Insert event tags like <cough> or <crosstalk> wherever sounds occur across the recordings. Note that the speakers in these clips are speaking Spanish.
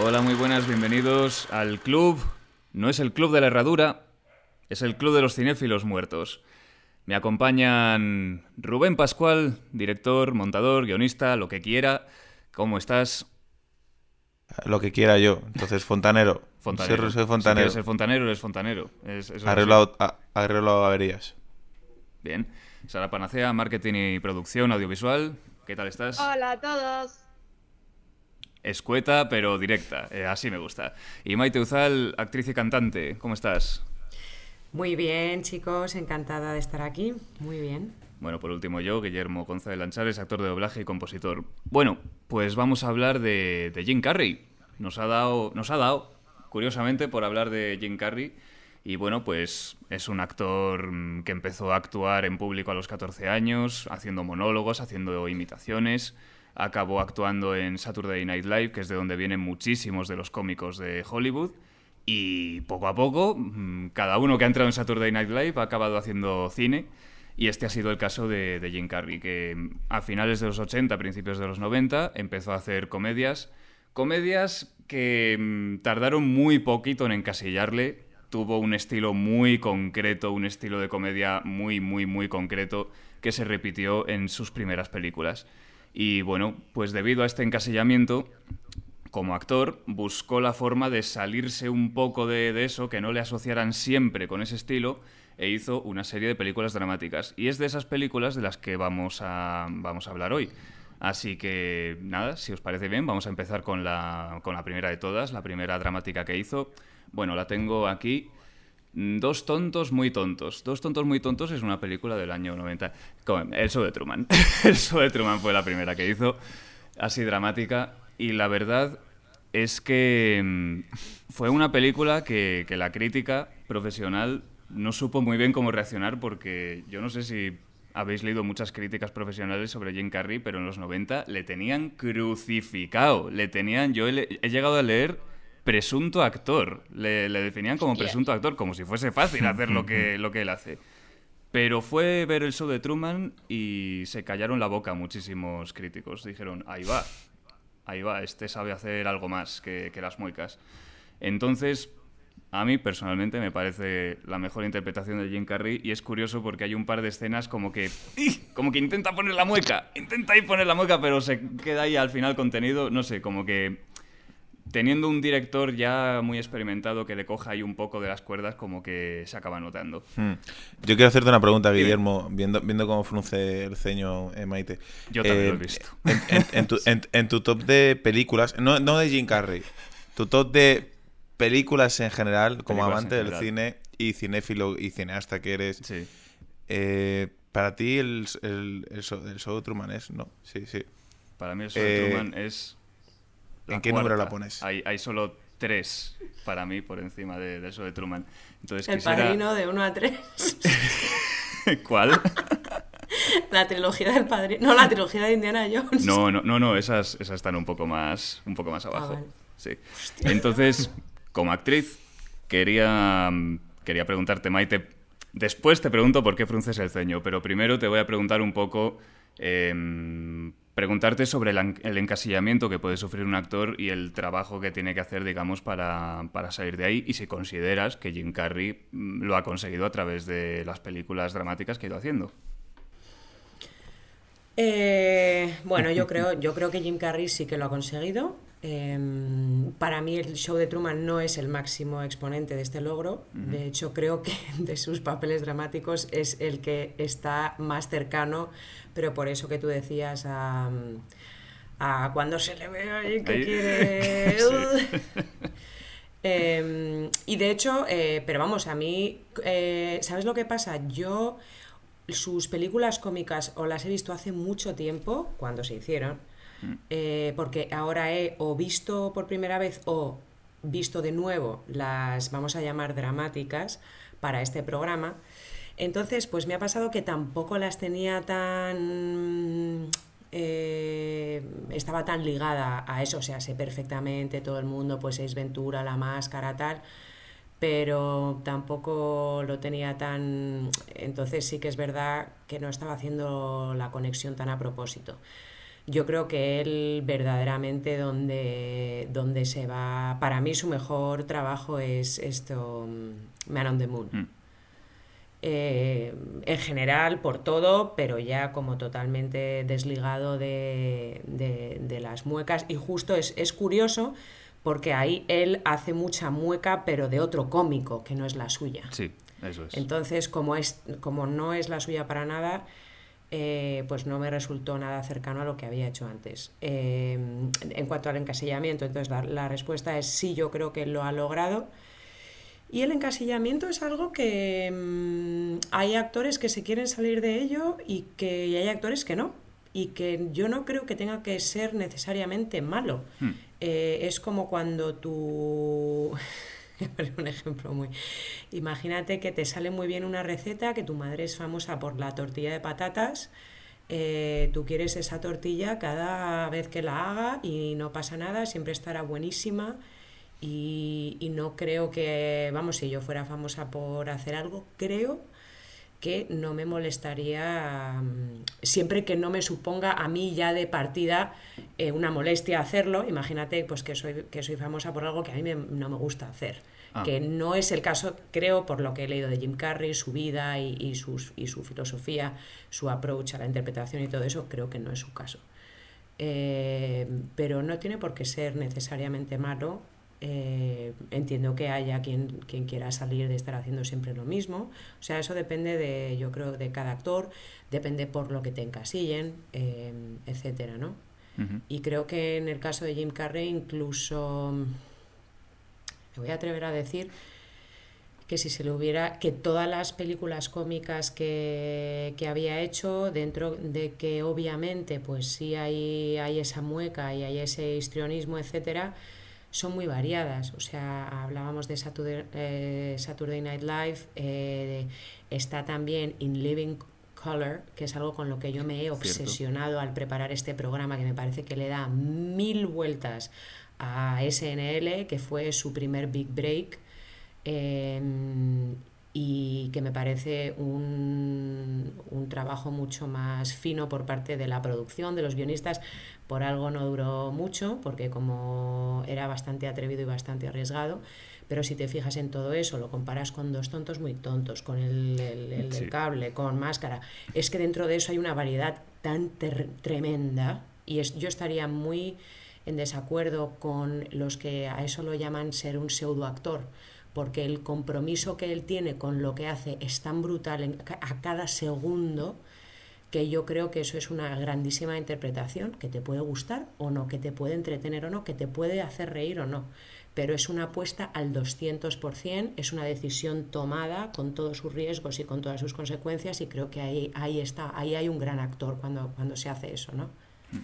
Hola, muy buenas, bienvenidos al club. No es el club de la herradura, es el club de los cinéfilos muertos. Me acompañan Rubén Pascual, director, montador, guionista, lo que quiera. ¿Cómo estás? Lo que quiera yo. Entonces, fontanero. Fontanero. Soy, fontanero. Si ser fontanero, eres fontanero. Es, arreglo, averías. Bien. Sara Panacea, marketing y producción audiovisual. ¿Qué tal estás? Hola a todos. Escueta, pero directa. Eh, así me gusta. Y Maite Uzal, actriz y cantante. ¿Cómo estás? Muy bien, chicos. Encantada de estar aquí. Muy bien. Bueno, por último yo, Guillermo González Lanchares, actor de doblaje y compositor. Bueno, pues vamos a hablar de, de Jim Carrey. Nos ha dado, nos ha dado, curiosamente, por hablar de Jim Carrey. Y bueno, pues es un actor que empezó a actuar en público a los 14 años, haciendo monólogos, haciendo imitaciones acabó actuando en Saturday Night Live, que es de donde vienen muchísimos de los cómicos de Hollywood. Y poco a poco, mm, cada uno que ha entrado en Saturday Night Live ha acabado haciendo cine. Y este ha sido el caso de, Jim Carrey, que mm, a finales de los 80, principios de los 90, empezó a hacer comedias. Comedias que mm, tardaron muy poquito en encasillarle. Tuvo un estilo muy concreto, un estilo de comedia muy, muy, muy concreto que se repitió en sus primeras películas. Y bueno, pues debido a este encasillamiento, como actor, buscó la forma de salirse un poco de, eso, que no le asociaran siempre con ese estilo, e hizo una serie de películas dramáticas. Y es de esas películas de las que vamos a, vamos a hablar hoy. Así que nada, si os parece bien, vamos a empezar con la, con la primera de todas, la primera dramática que hizo. Bueno, la tengo aquí. Mm, Dos tontos muy tontos. Dos tontos muy tontos es una película del año 90. El show de Truman. <laughs> el show de Truman fue la primera que hizo, así dramática. Y la verdad es que mm, fue una película que, que la crítica profesional no supo muy bien cómo reaccionar porque yo no sé si habéis leído muchas críticas profesionales sobre Jim Carrey, pero en los 90 le tenían crucificado. Le tenían, yo he llegado a leer presunto actor. Le, definían como presunto actor, como si fuese fácil hacer lo que, lo que él hace. Pero fue ver el show de Truman y se callaron la boca muchísimos críticos. Dijeron, ahí va, ahí va, este sabe hacer algo más que, las muecas. Entonces, a mí personalmente me parece la mejor interpretación de Jim Carrey y es curioso porque hay un par de escenas como que como que intenta poner la mueca, intenta ahí poner la mueca, pero se queda ahí al final contenido, no sé, como que teniendo un director ya muy experimentado que le coja ahí un poco de las cuerdas, como que se acaba notando. Hmm. Yo quiero hacerte una pregunta, Guillermo, viendo, viendo cómo frunce el ceño eh, Maite. Yo también lo he eh, visto. En, tu, top de películas, no, no de Jim Carrey, tu top de películas en general, como amante del cine y cinéfilo y cineasta que eres, eh, para ti el, el, el, show, de Truman es, ¿no? Sí, sí. Para mí el show de Truman es ¿En qué número la pones? Hay, hay, solo tres para mí por encima de, eso de Truman. Entonces, el padrino de 1 a 3. <laughs> ¿Cuál? <laughs> La trilogía del padrino. No, la trilogía de Indiana Jones. No, no, no, no esas, esas están un poco más, un poco más abajo. Ah, sí. Entonces, <laughs> como actriz, quería, quería preguntarte, Maite. Después te pregunto por qué frunces el ceño, pero primero te voy a preguntar un poco. Em, preguntarte sobre el, encasillamiento que puede sufrir un actor y el trabajo que tiene que hacer, digamos, para, salir de ahí y si consideras que Jim Carrey mm, lo ha conseguido a través de las películas dramáticas que ha ido haciendo. Eh, bueno, yo creo, yo creo que Jim Carrey sí que lo ha conseguido. Em, para mí el show de Truman no es el máximo exponente de este logro. De hecho, creo que <laughs> de sus papeles dramáticos es el que está más cercano, pero por eso que tú decías a, cuando se le ve ahí que quiere... <laughs> <laughs> Em, y de hecho, eh, pero vamos, a mí, eh, ¿sabes lo que pasa? Yo sus películas cómicas o las he visto hace mucho tiempo, cuando se hicieron, eh, porque ahora he o visto por primera vez o visto de nuevo las, vamos a llamar, dramáticas para este programa. Entonces, pues me ha pasado que tampoco las tenía tan... Eh, estaba tan ligada a eso, o sea, sé perfectamente todo el mundo, pues es Ventura, la máscara, tal, pero tampoco lo tenía tan... Entonces sí que es verdad que no estaba haciendo la conexión tan a propósito. Yo creo que él verdaderamente donde, donde se va... Para mí su mejor trabajo es esto, mm, Man on the Moon. Mm. Eh, en general por todo, pero ya como totalmente desligado de, las muecas. Y justo es, es, curioso porque ahí él hace mucha mueca, pero de otro cómico, que no es la suya. Sí, eso es. Entonces, como, es, como no es la suya para nada, eh, pues no me resultó nada cercano a lo que había hecho antes. Eh, en cuanto al encasillamiento, entonces la, la respuesta es sí, yo creo que lo ha logrado y el encasillamiento es algo que mm, hay actores que se quieren salir de ello y que hay actores que no. Y que yo no creo que tenga que ser necesariamente malo. Hmm. Eh, es como cuando tú... <laughs> un ejemplo muy. Imagínate que te sale muy bien una receta, que tu madre es famosa por la tortilla de patatas. Eh, tú quieres esa tortilla cada vez que la haga y no pasa nada, siempre estará buenísima y, no creo que, vamos, si yo fuera famosa por hacer algo, creo que no me molestaría, mm, siempre que no me suponga a mí ya de partida eh, una molestia hacerlo, imagínate pues que soy, que soy famosa por algo que a mí no me gusta hacer, ah. que no es el caso, creo, por lo que he leído de Jim Carrey, su vida y, sus, y su filosofía, su approach a la interpretación y todo eso, creo que no es su caso. Eh, pero no tiene por qué ser necesariamente malo eh, entiendo que haya quien, quien quiera salir de estar haciendo siempre lo mismo. O sea, eso depende de, yo creo, de cada actor, depende por lo que te encasillen, eh, etcétera, ¿no? Y creo que en el caso de Jim Carrey incluso me voy a atrever a decir que si se le hubiera, que todas las películas cómicas que, que, había hecho, dentro de que obviamente pues sí hay, hay esa mueca y hay ese histrionismo, etcétera, son muy variadas. O sea, hablábamos de Saturday, eh, Saturday Night Live, eh, está también In Living Color, que es algo con lo que yo me he obsesionado al preparar este programa, que me parece que le da mil vueltas a SNL, que fue su primer big break. Em, y que me parece un, un, trabajo mucho más fino por parte de la producción, de los guionistas. Por algo no duró mucho, porque como era bastante atrevido y bastante arriesgado, pero si te fijas en todo eso, lo comparas con dos tontos muy tontos, con el, el, cable, con máscara, es que dentro de eso hay una variedad tan tremenda y es, yo estaría muy en desacuerdo con los que a eso lo llaman ser un pseudoactor porque el compromiso que él tiene con lo que hace es tan brutal a cada segundo que yo creo que eso es una grandísima interpretación, que te puede gustar o no, que te puede entretener o no, que te puede hacer reír o no, pero es una apuesta al 200%, es una decisión tomada con todos sus riesgos y con todas sus consecuencias y creo que ahí, ahí está, ahí hay un gran actor cuando, cuando se hace eso, ¿no? Mm.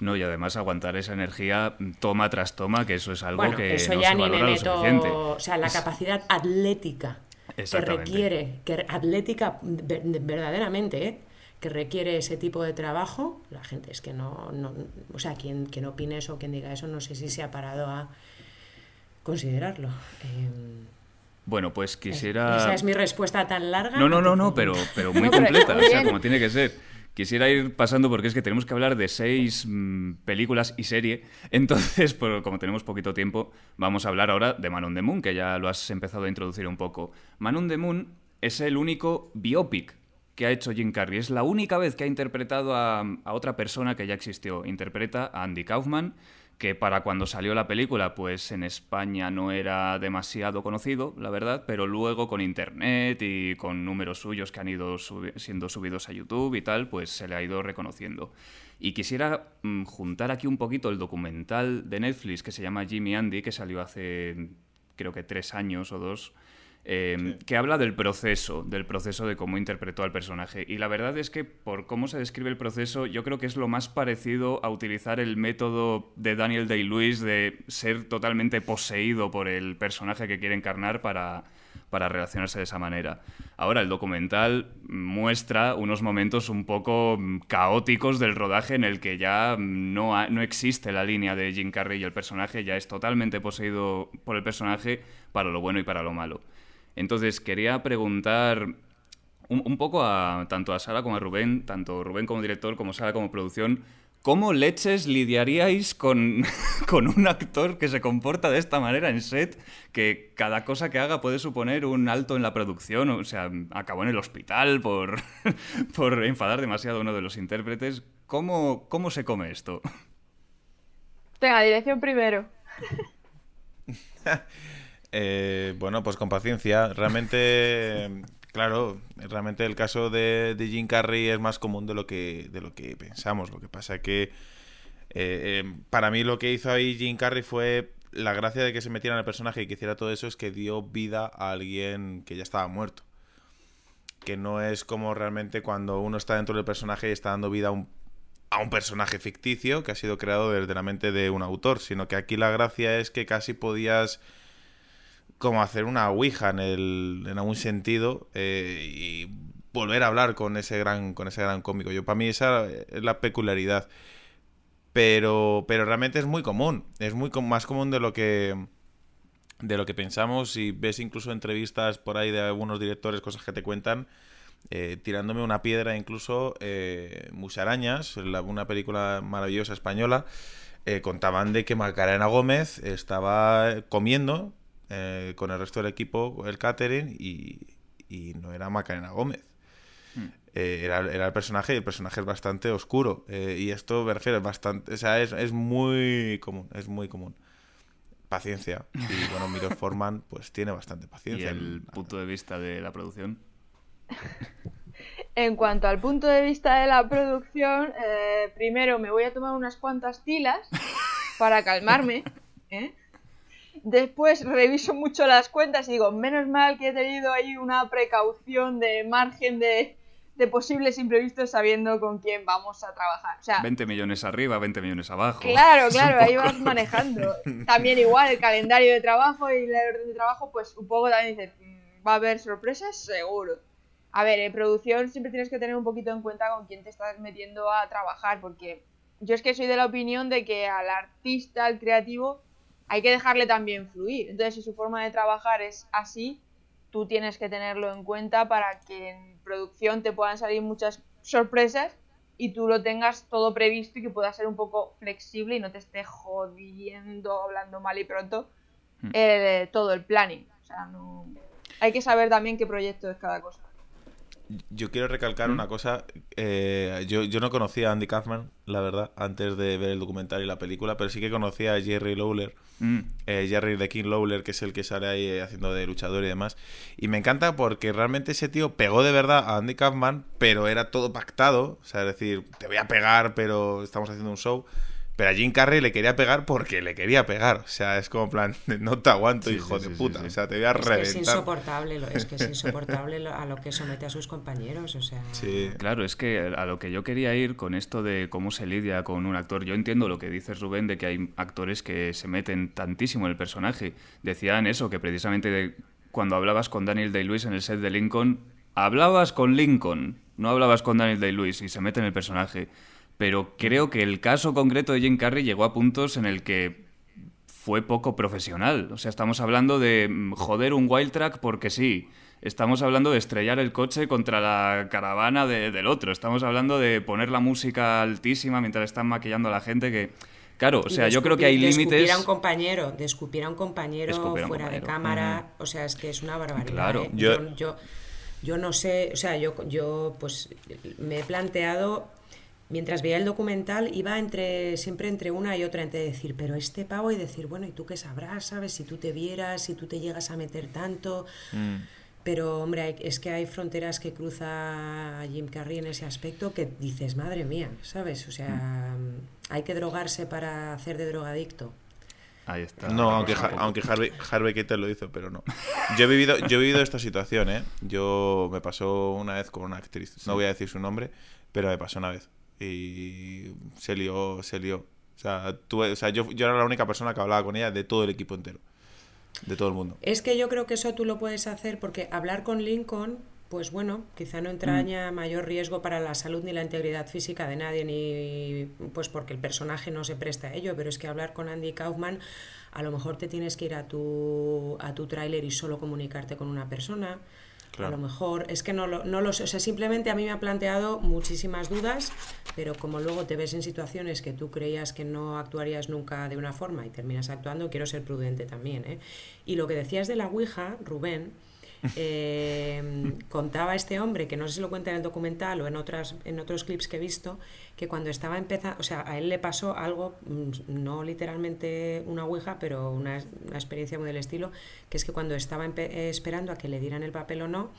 No, y además aguantar esa energía toma tras toma, que eso es algo que eso no ya se ni me meto, O sea, la capacidad atlética que requiere, que atlética verdaderamente, ¿eh? que requiere ese tipo de trabajo, la gente es que no, no o sea, quien, quien opine eso, quien diga eso, no sé si se ha parado a considerarlo. Em, bueno, pues quisiera... Esa es mi respuesta tan larga. No, no, no, no, <laughs> pero, pero <laughs> muy completa, o sea, como tiene que ser. Quisiera ir pasando porque es que tenemos que hablar de seis mm, películas y serie. <laughs> Entonces, como tenemos poquito tiempo, vamos a hablar ahora de Man on the Moon, que ya lo has empezado a introducir un poco. Man on the Moon es el único biopic que ha hecho Jim Carrey. Es la única vez que ha interpretado a otra persona que ya existió. Interpreta a Andy Kaufman que para cuando salió la película, pues en España no era demasiado conocido, la verdad, pero luego con internet y con números suyos que han ido siendo subidos a YouTube y tal, pues se le ha ido reconociendo. Y quisiera mm, juntar aquí un poquito el documental de Netflix que se llama Jimmy Andy, que salió hace creo que tres años o dos, Em, que habla del proceso, del proceso de cómo interpretó al personaje. Y la verdad es que por cómo se describe el proceso, yo creo que es lo más parecido a utilizar el método de Daniel Day-Lewis de ser totalmente poseído por el personaje que quiere encarnar para, para relacionarse de esa manera. Ahora, el documental muestra unos momentos un poco mm, caóticos del rodaje en el que ya no, no existe la línea de Jim Carrey y el personaje, ya es totalmente poseído por el personaje para lo bueno y para lo malo. Entonces, quería preguntar un, poco a tanto a Sara como a Rubén, tanto Rubén como director como Sara como producción, ¿Cómo leches lidiaríais con, <laughs> con, un actor que se comporta de esta manera en set, que cada cosa que haga puede suponer un alto en la producción? O sea, acabó en el hospital por, <laughs> por enfadar demasiado a uno de los intérpretes. ¿Cómo, ¿Cómo se come esto? Venga, dirección primero. <laughs> Eh, bueno, pues con paciencia. Realmente <laughs> Claro, realmente el caso de, de, Jim Carrey es más común de lo que, de lo que pensamos. Lo que pasa que eh, eh, para mí lo que hizo ahí Jim Carrey fue la gracia de que se metiera en el personaje y que hiciera todo eso es que dio vida a alguien que ya estaba muerto. Que no es como realmente cuando uno está dentro del personaje y está dando vida a un, a un personaje ficticio que ha sido creado desde la mente de un autor, sino que aquí la gracia es que casi podías como hacer una ouija en, el, en algún sentido eh, y volver a hablar con ese gran con ese gran cómico. Yo para mí esa es la peculiaridad. Pero pero realmente es muy común, es muy más común de lo que de lo que pensamos y ves incluso entrevistas por ahí de algunos directores, cosas que te cuentan, eh, tirándome una piedra incluso eh, Musarañas, una película maravillosa española, eh, contaban de que Macarena Gómez estaba comiendo eh, con el resto del equipo, el catering, y, no era Macarena Gómez. Hmm. Eh, era, el personaje y el personaje es bastante oscuro. Eh, y esto me refiero, es bastante. O sea, es, muy común. Es muy común. Paciencia. Y bueno, <laughs> Miro Forman, pues tiene bastante paciencia. ¿Y el punto de vista de la producción? En cuanto al punto de vista de la producción, primero me voy a tomar unas cuantas tilas <laughs> para calmarme. ¿eh? Después reviso mucho las cuentas y digo, menos mal que he tenido ahí una precaución de margen de, posibles imprevistos sabiendo con quién vamos a trabajar. O sea, 20 millones arriba, 20 millones abajo. Claro, <laughs> claro, ahí vas manejando. <laughs> También igual el calendario de trabajo y el orden de trabajo, pues un poco también dices, mm, va a haber sorpresas, seguro. A ver, en producción siempre tienes que tener un poquito en cuenta con quién te estás metiendo a trabajar, porque yo es que soy de la opinión de que al artista, al creativo, hay que dejarle también fluir. Entonces, si su forma de trabajar es así, tú tienes que tenerlo en cuenta para que en producción te puedan salir muchas sorpresas y tú lo tengas todo previsto y que pueda ser un poco flexible y no te esté jodiendo, hablando mal y pronto, hmm. eh, todo el planning. O sea, no... Hay que saber también qué proyecto es cada cosa. Yo quiero recalcar una cosa. Eh, yo, yo, no conocía a Andy Kaufman, la verdad, antes de ver el documental y la película, pero sí que conocía a Jerry Lawler, mm. eh, Jerry de King Lawler, que es el que sale ahí eh, haciendo de luchador y demás. Y me encanta porque realmente ese tío pegó de verdad a Andy Kaufman, pero era todo pactado. O sea, es decir, te voy a pegar, pero estamos haciendo un show. Pero a Jim Carrey le quería pegar porque le quería pegar. O sea, es como plan, <laughs> no te aguanto, hijo de puta. o sea, te voy a reventar. Es, insoportable, es que es insoportable <laughs> a lo que somete a sus compañeros. O sea. Sí. Claro, es que a lo que yo quería ir con esto de cómo se lidia con un actor. Yo entiendo lo que dices, Rubén, de que hay actores que se meten tantísimo en el personaje. Decían eso, que precisamente cuando hablabas con Daniel Day-Lewis en el set de Lincoln, hablabas con Lincoln, no hablabas con Daniel Day-Lewis y se mete en el personaje pero creo que el caso concreto de Jim Carrey llegó a puntos en el que fue poco profesional. O sea, estamos hablando de mm, joder un wild track porque sí. Estamos hablando de estrellar el coche contra la caravana del otro. Estamos hablando de poner la música altísima mientras están maquillando a la gente que... Claro, o sea, yo creo que hay límites... De escupir a un compañero, de escupir a un compañero fuera de cámara, o sea, es que es una barbaridad. Claro. ¿eh? Yo... yo... Yo, no sé, o sea, yo, yo pues me he planteado mientras veía el documental iba entre siempre entre una y otra entre decir pero este pavo y decir bueno y tú qué sabrás sabes si tú te vieras si tú te llegas a meter tanto mm. pero hombre es que hay fronteras que cruza Jim Carrey en ese aspecto que dices madre mía sabes o sea mm. hay que drogarse para hacer de drogadicto Ahí está. No, aunque, aunque Harvey, Harvey Keitel lo hizo, pero no. Yo he vivido, yo he vivido esta situación, ¿eh? Yo me pasó una vez con una actriz, no voy a decir su nombre, pero me pasó una vez y se lió, se lió. O sea, tú, o sea yo, yo era la única persona que hablaba con ella de todo el equipo entero. de todo el mundo. Es que yo creo que eso tú lo puedes hacer porque hablar con Lincoln, pues bueno, quizá no entraña mm. mayor riesgo para la salud ni la integridad física de nadie, ni pues porque el personaje no se presta a ello, pero es que hablar con Andy Kaufman, a lo mejor te tienes que ir a tu, a tu tráiler y solo comunicarte con una persona. A lo mejor, es que no lo, no lo sé, o sea, simplemente a mí me ha planteado muchísimas dudas, pero como luego te ves en situaciones que tú creías que no actuarías nunca de una forma y terminas actuando, quiero ser prudente también. ¿eh? Y lo que decías de la Ouija, Rubén, eh, contaba este hombre, que no sé si lo cuenta en el documental o en, otras, en otros clips que he visto, que cuando estaba empezando, o sea, a él le pasó algo, mm, no literalmente una ouija, pero una, experiencia muy del estilo, que es que cuando estaba esperando a que le dieran el papel o no,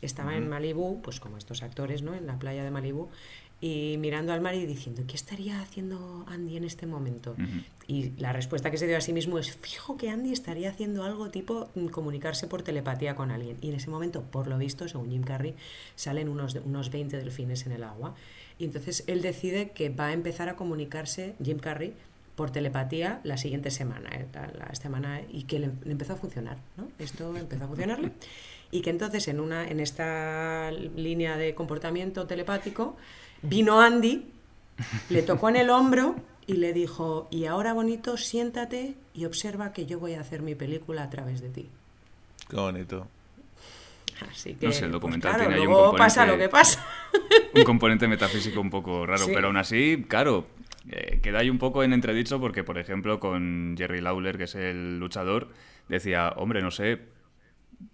estaba en Malibú, pues como estos actores, ¿no? En la playa de Malibú, y mirando al mar y diciendo, ¿qué estaría haciendo Andy en este momento? Y la respuesta que se dio a sí mismo es, fijo que Andy estaría haciendo algo tipo mm, comunicarse por telepatía con alguien. Y en ese momento, por lo visto, según Jim Carrey, salen unos, unos 20 delfines en el agua. Y entonces él decide que va a empezar a comunicarse, Jim Carrey, por telepatía la siguiente semana, eh, la, semana y que le, empezó a funcionar, ¿no? Esto empezó a funcionarle y que entonces en una en esta línea de comportamiento telepático Vino Andy, le tocó en el hombro y le dijo, y ahora bonito, siéntate y observa que yo voy a hacer mi película a través de ti. Qué bonito. Así que, no sé, el pues documental tiene ahí un componente, pasa lo que pasa. un componente metafísico un poco raro, pero aún así, claro, eh, queda ahí un poco en entredicho porque, por ejemplo, con Jerry Lawler, que es el luchador, decía, hombre, no sé,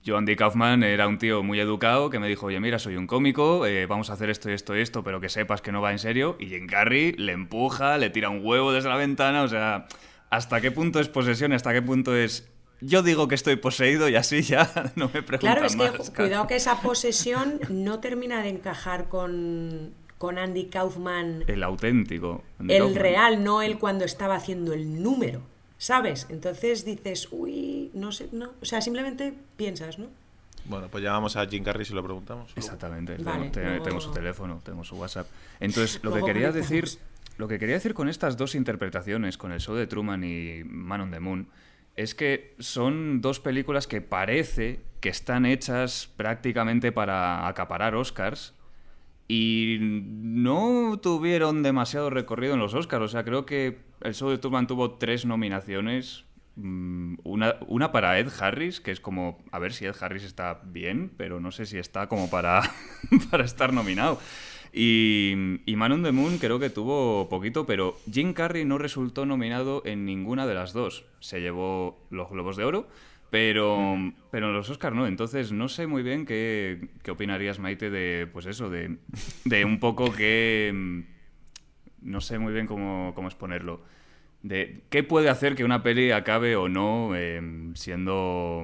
yo, Andy Kaufman, era un tío muy educado que me dijo, oye, mira, soy un cómico, eh, vamos a hacer esto y esto y esto, pero que sepas que no va en serio. Y Jim Carrey le empuja, le tira un huevo desde la ventana, o sea, ¿hasta qué punto es posesión? ¿Hasta qué punto es yo digo que estoy poseído y así ya <laughs> no me preguntan Claro, es que cuidado que esa posesión no termina de encajar con, con Andy Kaufman. El auténtico. el real, no el cuando estaba haciendo el número. ¿Sabes? Entonces dices, uy, no sé, no. O sea, simplemente piensas, ¿no? Bueno, pues llamamos a Jim Carrey y se lo preguntamos. Exactamente, tenemos su teléfono, tenemos su WhatsApp. Entonces, lo que quería decir, lo que quería decir con estas dos interpretaciones, con el show de Truman y Man on the Moon, es que son dos películas que parece que están hechas prácticamente para acaparar Oscars y no tuvieron demasiado recorrido en los Oscars. O sea, creo que el show de Truman tuvo tres nominaciones. Mm, una, una, para Ed Harris, que es como, a ver si Ed Harris está bien, pero no sé si está como para, <laughs> para estar nominado. Y, y Man on the Moon creo que tuvo poquito, pero Jim Carrey no resultó nominado en ninguna de las dos. Se llevó los Globos de Oro, pero, pero en los Oscars no. Entonces no sé muy bien qué, qué opinarías, Maite, de pues eso, de, de un poco que... No sé muy bien cómo, cómo exponerlo. De qué puede hacer que una peli acabe o no em, siendo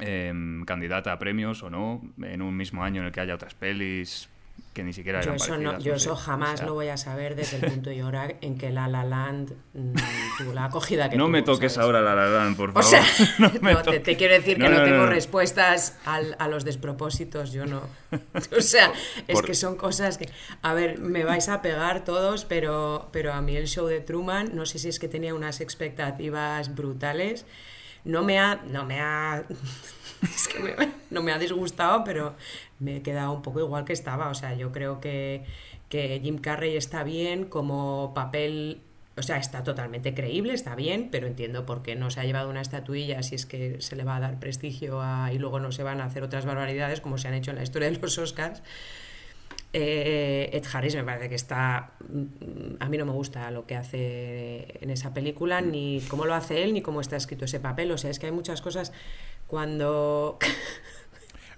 em, candidata a premios o no en un mismo año en el que haya otras pelis que ni siquiera yo eso, no, yo eso jamás lo voy a saber desde el punto y hora en que La La Land mm, tuvo la acogida que No me toques ahora La La Land, por favor. O sea, <laughs> <laughs> te, quiero decir que no, tengo respuestas a los despropósitos, yo no. <laughs> O sea, es que son cosas que... A ver, me vais a pegar todos, pero, pero a mí el show de Truman, no sé si es que tenía unas expectativas brutales, no me ha... No me ha <laughs> es que no me ha disgustado, pero me he quedado un poco igual que estaba. O sea, yo creo que, que Jim Carrey está bien como papel o sea, está totalmente creíble, está bien, pero entiendo por qué no se ha llevado una estatuilla si es que se le va a dar prestigio y luego no se van a hacer otras barbaridades como se han hecho en la historia de los Oscars. Eh, Ed Harris me parece que está... A mí no me gusta lo que hace en esa película, ni cómo lo hace él, ni cómo está escrito ese papel. O sea, es que hay muchas cosas cuando... <laughs>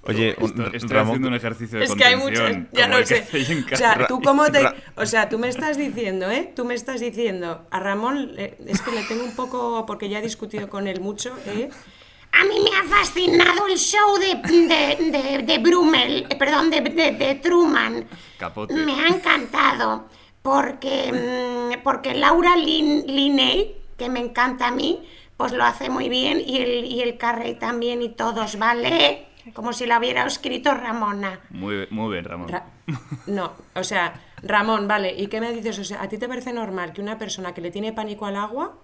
Oye, estoy, haciendo un ejercicio de Es que hay muchas, <laughs> ya no sé. O sea, tú cómo te, o sea, tú me estás diciendo, ¿eh? Tú me estás diciendo, a Ramón es que le tengo un poco porque ya he discutido con él mucho, ¿eh? A mí me ha fascinado el show de, de, de, Brummel, eh, perdón, de, de, Truman. Capote. Me ha encantado porque, mm, porque Laura Linney, que me encanta a mí, pues lo hace muy bien y el, y el Carrey también y todos, ¿vale? Como si lo hubiera escrito Ramona. Muy, muy bien, Ramón. no, o sea, Ramón, vale, ¿y qué me dices? O sea, ¿a ti te parece normal que una persona que le tiene pánico al agua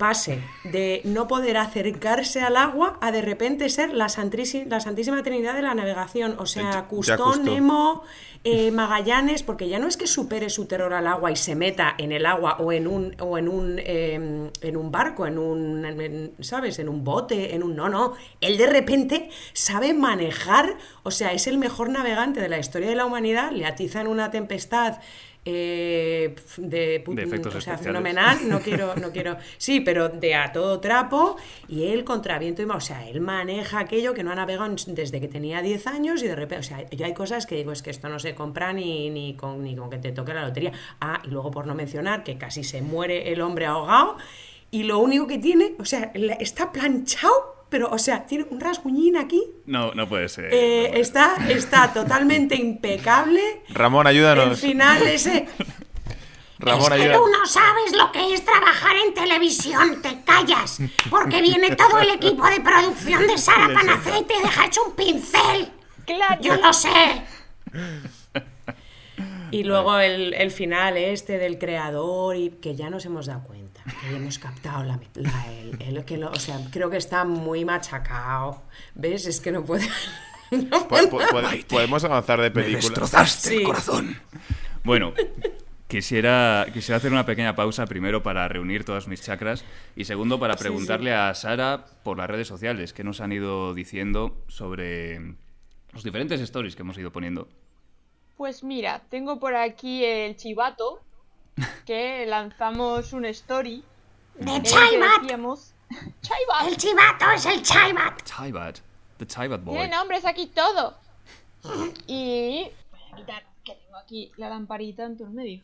pase de no poder acercarse al agua a de repente ser la, la Santísima Trinidad de la navegación. O sea, Custón, Nemo, eh, Magallanes, porque ya no es que supere su terror al agua y se meta en el agua o en un, o en un, em, en un barco, en un, ¿sabes? En un bote, en un... No, no. Él de repente sabe manejar, o sea, es el mejor navegante de la historia de la humanidad, le atiza en una tempestad eh, de, efectos o sea, fenomenal, no <laughs> quiero, no quiero, sí, pero de a todo trapo, y él contra viento y mar, o sea, él maneja aquello que no ha navegado desde que tenía 10 años y de repente, o sea, yo hay cosas que digo, es que esto no se compra ni, ni, con, ni con que te toque la lotería. Ah, y luego por no mencionar que casi se muere el hombre ahogado, y lo único que tiene, o sea, está planchado pero, o sea, tiene un rasguñín aquí. No, no puede ser. Eh, está, <laughs> está totalmente impecable. Ramón, ayúdanos. El final ese. Ramón, es que tú no sabes lo que es trabajar en televisión, te callas, porque viene todo el equipo de producción de Sara Panacea y te deja hecho un pincel. Claro. Yo lo sé. <laughs> Y luego el, el, final este del creador y que ya nos hemos dado cuenta que hemos captado la, el, que o sea, creo que está muy machacado. ¿Ves? Es que no puede. <laughs> podemos avanzar de película. destrozaste el corazón. Bueno, quisiera, quisiera hacer una pequeña pausa primero para reunir todas mis chakras y segundo para preguntarle a Sara por las redes sociales qué nos han ido diciendo sobre los diferentes stories que hemos ido poniendo. Pues mira, tengo por aquí el chivato, que lanzamos un story. ¡De <laughs> Chaibat! El chivato es el Chaibat. Chaibat. The Chaibat boy. Tiene nombres aquí todo. <laughs> Y... Voy a quitar que tengo aquí la lamparita en tu medio.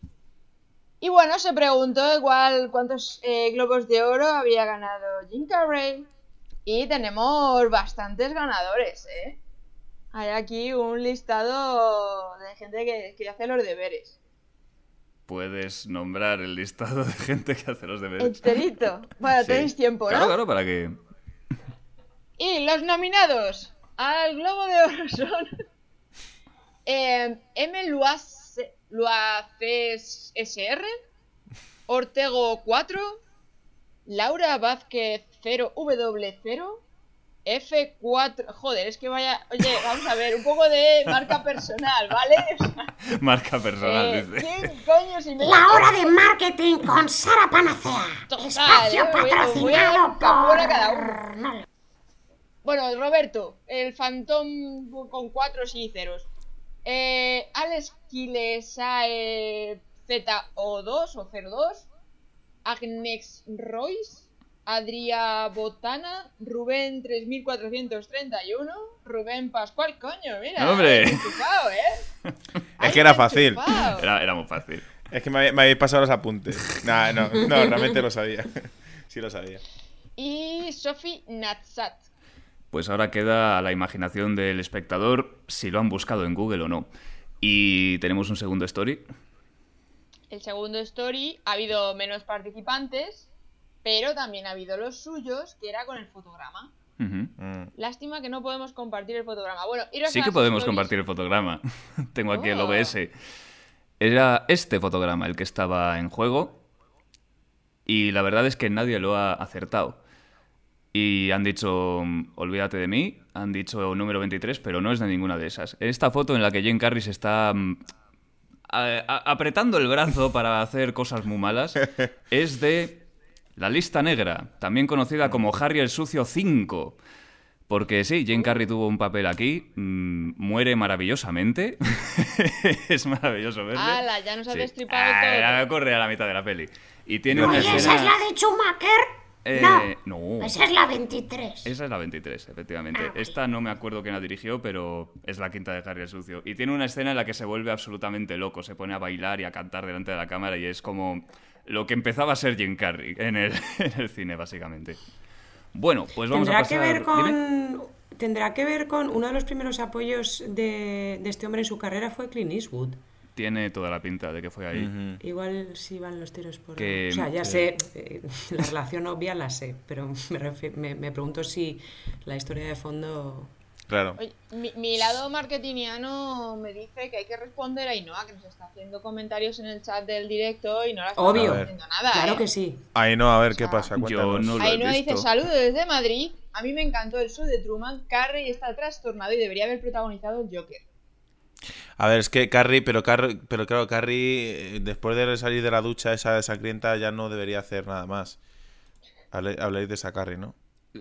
Y bueno, se preguntó igual cuántos eh, globos de oro había ganado Jim Carrey. Y tenemos bastantes ganadores, ¿eh? Hay aquí un listado de gente que, que hace los deberes puedes nombrar el listado de gente que hace los deberes. Enterito. Bueno, tenéis tiempo, ¿no? Claro, claro, para que. Y los nominados al Globo de Oro son. <laughs> eh, M. Luaces SR, Ortego 4, Laura Vázquez 0W0, F4. Joder, es que vaya. Oye, vamos a ver, un poco de marca personal, ¿vale? <laughs> marca personal, eh, ¿Quién coño si me... La hora de marketing con Sara Panacea. Espacio eh, patrocinado por. Cada uno. Bueno, Roberto, el Phantom con 4 y ceros. Eh, Alex Kilesae ZO2 o 02. Agnex Royce. Adria Botana, Rubén 3431, Rubén Pascual, coño, mira. ¡Hombre! ¿eh? <laughs> es que era fácil. Era, muy fácil. Es que me, habéis pasado los apuntes. no, no, no, realmente lo sabía. <laughs> sí lo sabía. Y Sophie Natsat. Pues ahora queda a la imaginación del espectador si lo han buscado en Google o no. Y tenemos un segundo story. El segundo story ha habido menos participantes, pero también ha habido los suyos, que era con el fotograma. Mm. Lástima que no podemos compartir el fotograma. Bueno, sí que podemos compartir el fotograma. <laughs> Tengo aquí el OBS. Era este fotograma el que estaba en juego. Y la verdad es que nadie lo ha acertado. Y han dicho, olvídate de mí, han dicho número 23, pero no es de ninguna de esas. Esta foto en la que Jane Carrey se está mm, apretando el brazo para hacer cosas muy malas <laughs> es de la lista negra, también conocida como Harry el Sucio 5. Porque sí, Jane Carrey tuvo un papel aquí, mm, muere maravillosamente. <laughs> es maravilloso verle. ¡Hala! Ya nos ha destripado ah, todo. corre a la mitad de la peli. Y tiene una escena... ¿Esa es la de Schumacher? Eh, no. Esa es la 23. Esa es la 23, efectivamente. Ah, Esta no me acuerdo quién la dirigió, pero es la quinta de Harry el Sucio. Y tiene una escena en la que se vuelve absolutamente loco. Se pone a bailar y a cantar delante de la cámara y es como lo que empezaba a ser Jim Carrey en el, <laughs> en el cine, básicamente. Bueno, pues vamos ¿Tendrá a pasar... Que ver con... Tendrá que ver con uno de los primeros apoyos de, de, este hombre en su carrera fue Clint Eastwood. Tiene toda la pinta de que fue ahí. Igual sí van los tiros por... o sea, ya sé, eh, <laughs> la relación obvia la sé, pero me, me, me pregunto si la historia de fondo Claro. mi, lado marketingiano me dice que hay que responder a Ainhoa, que nos está haciendo comentarios en el chat del directo y no la está Obvio. nada. Claro ¿eh? que sí. Ainhoa, a ver qué pasa. Yo no Ainhoa dice: Saludos desde Madrid. A mí me encantó el show de Truman. Carrey está trastornado y debería haber protagonizado el Joker. A ver, es que Carrie, pero, Carrie, pero claro, Carrie, eh, después de salir de la ducha esa clienta ya no debería hacer nada más. Habláis de esa Carrie, ¿no?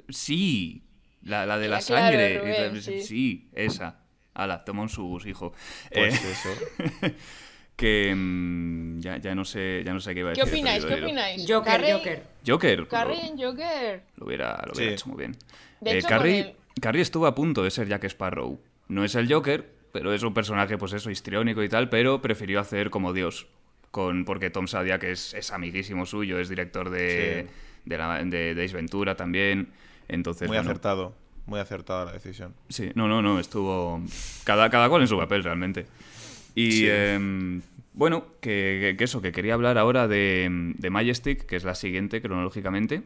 Sí, la, de la, sangre. sí. esa. Ala, toma un subus, hijo. Pues eh, eso. <laughs> que mm, ya, ya, no sé, ya no sé qué iba a decir. ¿Qué opináis? ¿Qué opináis? Joker, Joker. Joker. Carrie en Joker. Lo hubiera, lo hubiera hecho muy bien. De eh, Carrie, Carrie estuvo a punto de ser Jack Sparrow. No es el Joker, pero es un personaje, pues eso, histriónico y tal, pero prefirió hacer como Dios. Con, porque Tom Sadia, que es, es amiguísimo suyo, es director de, de, la, de, Ace Ventura también. Entonces, muy acertado, muy acertada la decisión. Sí, no, no, no, estuvo cada, cada cual en su papel realmente. Y em, bueno, que, que, eso, que quería hablar ahora de, de Majestic, que es la siguiente cronológicamente.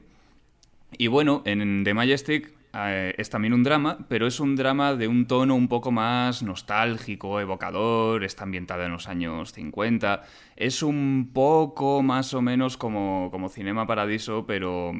Y bueno, en The Majestic eh, es también un drama, pero es un drama de un tono un poco más nostálgico, evocador, está ambientada en los años 50, es un poco más o menos como, como Cinema Paradiso, pero,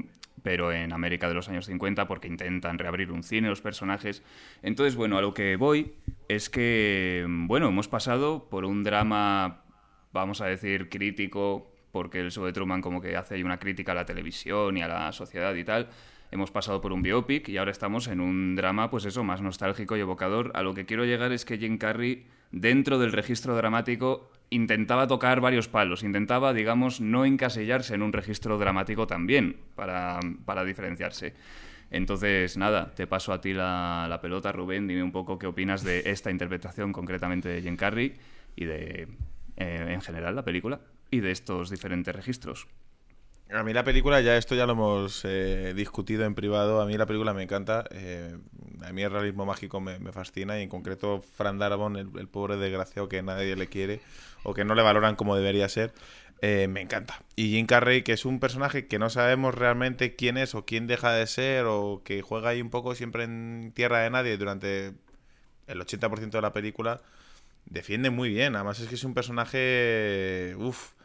pero en América de los años 50, porque intentan reabrir un cine los personajes. Entonces, bueno, a lo que voy es que, bueno, hemos pasado por un drama, vamos a decir, crítico, porque el show de Truman como que hace una crítica a la televisión y a la sociedad y tal, hemos pasado por un biopic y ahora estamos en un drama, pues eso, más nostálgico y evocador. A lo que quiero llegar es que Jim Carrey, dentro del registro dramático, intentaba tocar varios palos, intentaba, digamos, no encasillarse en un registro dramático también, para, diferenciarse. Entonces, nada, te paso a ti la, pelota, Rubén. Dime un poco qué opinas de esta interpretación concretamente de Jim Carrey y de, eh, en general, la película y de estos diferentes registros. A mí la película, ya esto ya lo hemos eh, discutido en privado, a mí la película me encanta, eh, a mí el realismo mágico me, fascina y en concreto Fran Darabont, el, pobre desgraciado que nadie le quiere o que no le valoran como debería ser, eh, me encanta. Y Jim Carrey, que es un personaje que no sabemos realmente quién es o quién deja de ser o que juega ahí un poco siempre en tierra de nadie durante el 80% de la película, defiende muy bien, además es que es un personaje... Uff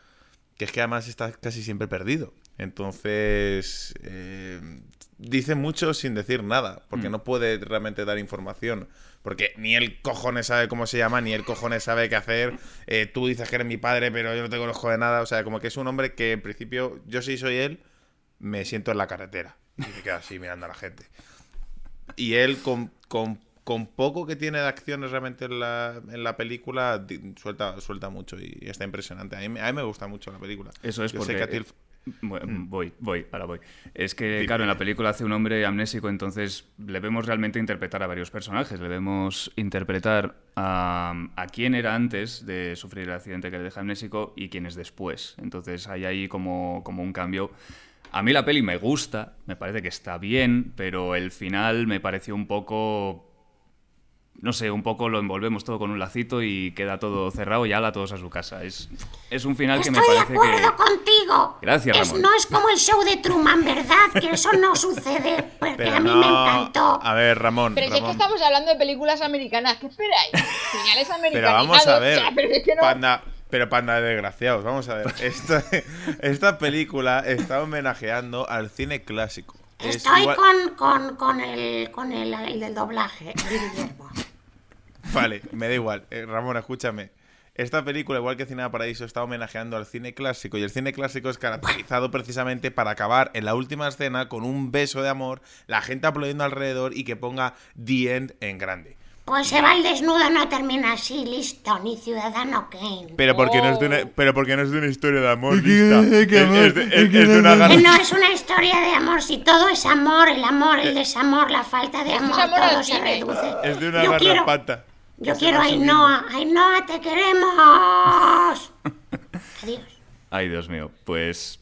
que es que además está casi siempre perdido. Entonces, eh, dice mucho sin decir nada, porque mm. no puede realmente dar información. Porque ni el cojones sabe cómo se llama, ni el cojones sabe qué hacer. Eh, tú dices que eres mi padre, pero yo no te conozco de nada. O sea, como que es un hombre que en principio, yo sí soy él, me siento en la carretera. Y me quedo así mirando a la gente. Y él con, con con poco que tiene de acciones realmente en la, en la película, suelta, suelta mucho y, está impresionante. A mí, a mí, me gusta mucho la película. Eso es porque... Mm. Voy, voy, ahora voy. Es que, claro, en la película hace un hombre amnésico, entonces le vemos realmente interpretar a varios personajes. Le vemos interpretar a, a quién era antes de sufrir el accidente que le deja amnésico y quién es después. Entonces hay ahí como, como un cambio. A mí la peli me gusta, me parece que está bien, pero el final me pareció un poco no sé, un poco lo envolvemos todo con un lacito y queda todo cerrado y ala todos a su casa. Es, es un final que me parece que... Estoy de acuerdo contigo. Gracias, Ramón. no es como el show de Truman, ¿verdad? Que eso no sucede, porque a mí me encantó. A ver, Ramón. Pero es que estamos hablando de películas americanas. ¿Qué esperáis? Finales americanos. <laughs> Pero vamos a ver. pero Panda, pero panda de desgraciados, vamos a ver. Esta, <laughs> esta película está homenajeando al cine clásico. Estoy con, con, con, el, con el, el del doblaje, Vale, me da igual. Eh, Ramón, escúchame. Esta película, igual que Cine Paraíso, está homenajeando al cine clásico y el cine clásico es caracterizado precisamente para acabar en la última escena con un beso de amor, la gente aplaudiendo alrededor y que ponga The End en grande. Pues se va el desnudo, no termina así, listo, ni Ciudadano Kane. Pero porque, no, es de una, pero porque no es de una historia de amor, lista. Es, de una No es una historia de amor, si todo es amor, el amor, el desamor, la falta de amor, todo se reduce. Es de una garrapata. Yo quiero a Ainhoa. Ainhoa, te queremos. <laughs> Adiós. Ay, Dios mío. Pues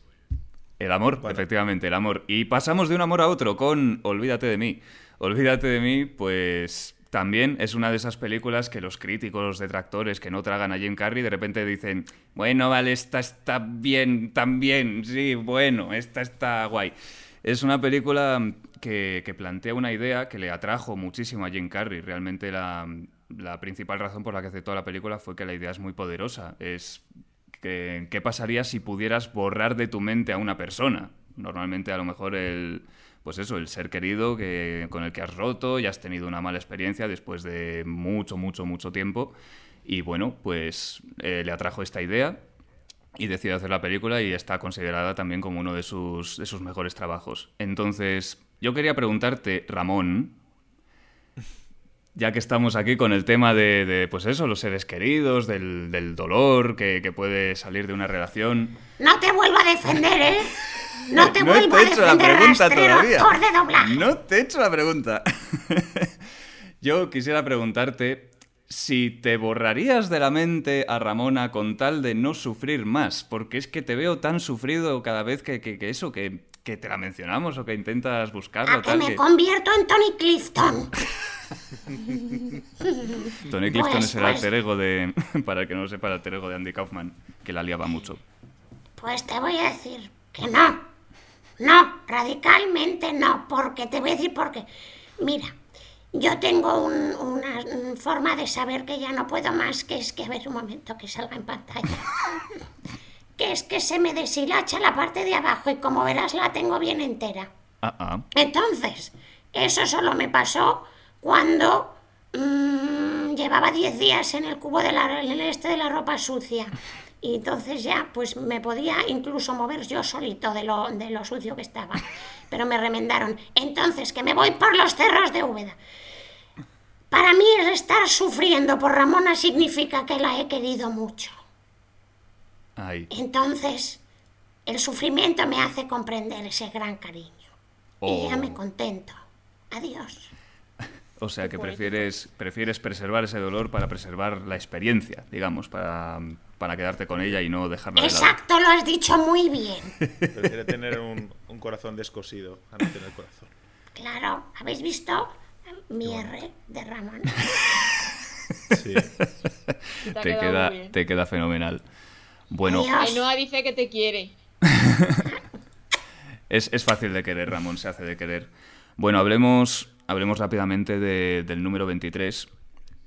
el amor, efectivamente, el amor. Y pasamos de un amor a otro con Olvídate de mí. Olvídate de mí, pues también es una de esas películas que los críticos, los detractores que no tragan a Jim Carrey de repente dicen, bueno, vale, esta está bien, también, sí, bueno, esta está guay. Es una película que, plantea una idea que le atrajo muchísimo a Jim Carrey. Realmente la, la principal razón por la que aceptó la película fue que la idea es muy poderosa. Es que, qué pasaría si pudieras borrar de tu mente a una persona. Normalmente a lo mejor el, pues eso, el ser querido que, con el que has roto y has tenido una mala experiencia después de mucho, mucho, mucho tiempo. Y bueno, pues eh, le atrajo esta idea y decidió hacer la película y está considerada también como uno de sus, de sus mejores trabajos. Entonces, yo quería preguntarte, Ramón, ya que estamos aquí con el tema de, pues eso, los seres queridos, del, dolor que, que, puede salir de una relación. No te vuelvo a defender, ¿eh? No te <laughs> vuelvo a defender, la pregunta todavía. No te he hecho la pregunta. <laughs> Yo quisiera preguntarte si te borrarías de la mente a Ramona con tal de no sufrir más, porque es que te veo tan sufrido cada vez que, que, eso, que, que, te la mencionamos o que intentas buscarlo. A que me convierto en Tony Clifton. <laughs> Tony Clifton pues, es el pues. alter ego de, <laughs> para el que no lo sepa, el alter ego de Andy Kaufman, que la liaba mucho. Pues te voy a decir que no. No, radicalmente no, porque te voy a decir porque, mira, yo tengo una forma de saber que ya no puedo más, que es que a ver un momento que salga en pantalla. <laughs> que es que se me deshilacha la parte de abajo y como verás la tengo bien entera. Ah, ah. Entonces, eso solo me pasó cuando mm, llevaba 10 días en el cubo de la, en el este de la ropa sucia. Y entonces ya, pues me podía incluso mover yo solito de lo, de lo sucio que estaba. Pero me remendaron. Entonces, que me voy por los cerros de Úbeda. Para mí estar sufriendo por Ramona significa que la he querido mucho. Entonces, el sufrimiento me hace comprender ese gran cariño. Y ya me oh. contento. Adiós. O sea que prefieres, prefieres preservar ese dolor para preservar la experiencia, digamos, para, para quedarte con ella y no dejarla Exacto, lo has dicho muy bien. Prefiere tener un, corazón descosido a no tener corazón. Claro, ¿habéis visto mi R de Ramón? Sí. Te, queda, te queda fenomenal. Bueno. Ainhoa dice que te quiere. <laughs> es, es, fácil de querer, Ramón, se hace de querer. Bueno, hablemos, hablemos rápidamente del número 23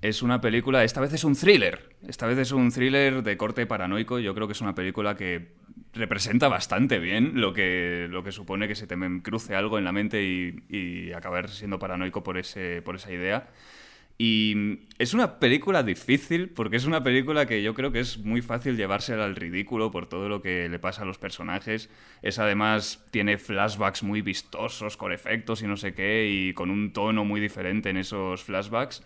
es una película, esta vez es un thriller, esta vez es un thriller de corte paranoico, yo creo que es una película que representa bastante bien lo que, lo que supone que se te cruce algo en la mente y, acabar siendo paranoico por, ese, por esa idea. Y es una película difícil porque es una película que yo creo que es muy fácil llevársela al ridículo por todo lo que le pasa a los personajes. Es además tiene flashbacks muy vistosos con efectos y no sé qué y con un tono muy diferente en esos flashbacks.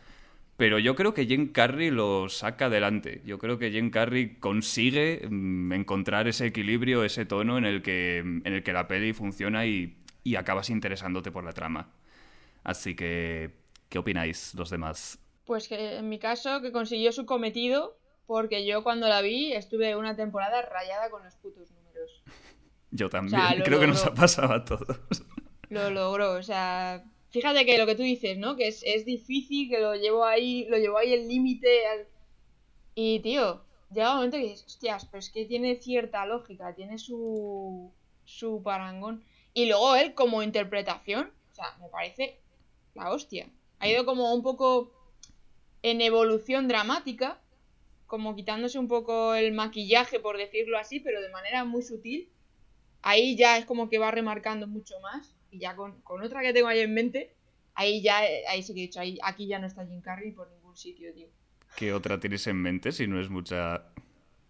Pero yo creo que Jim Carrey lo saca adelante. Yo creo que Jim Carrey consigue mm, encontrar ese equilibrio, ese tono en el que, en el que la peli funciona y, y acabas interesándote por la trama. Así que, ¿qué opináis los demás? Pues que en mi caso que consiguió su cometido porque yo cuando la vi estuve una temporada rayada con los putos números. <laughs> Yo también, <laughs> creo que nos ha pasado a todos. <laughs> Lo logró, o sea, fíjate que lo que tú dices, ¿no? Que es, es difícil, que lo llevo ahí, lo llevo ahí el límite. Y, tío, llega un momento que dices, hostias, pero es que tiene cierta lógica, tiene su, su parangón. Y luego él, como interpretación, o sea, me parece la hostia. Ha ido como un poco en evolución dramática, como quitándose un poco el maquillaje, por decirlo así, pero de manera muy sutil. Ahí ya es como que va remarcando mucho más y ya con, otra que tengo ahí en mente, ahí ya, ahí sí que he dicho, ahí, aquí ya no está Jim Carrey por ningún sitio, tío. ¿Qué otra tienes en mente si no es mucha...?